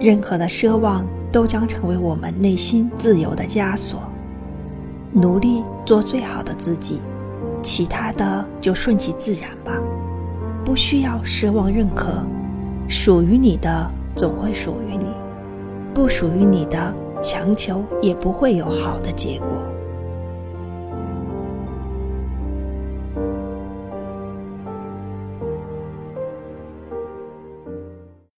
任何的奢望都将成为我们内心自由的枷锁。努力做最好的自己其他的就顺其自然吧。不需要奢望认可属于你的总会属于你不属于你的强求也不会有好的结果。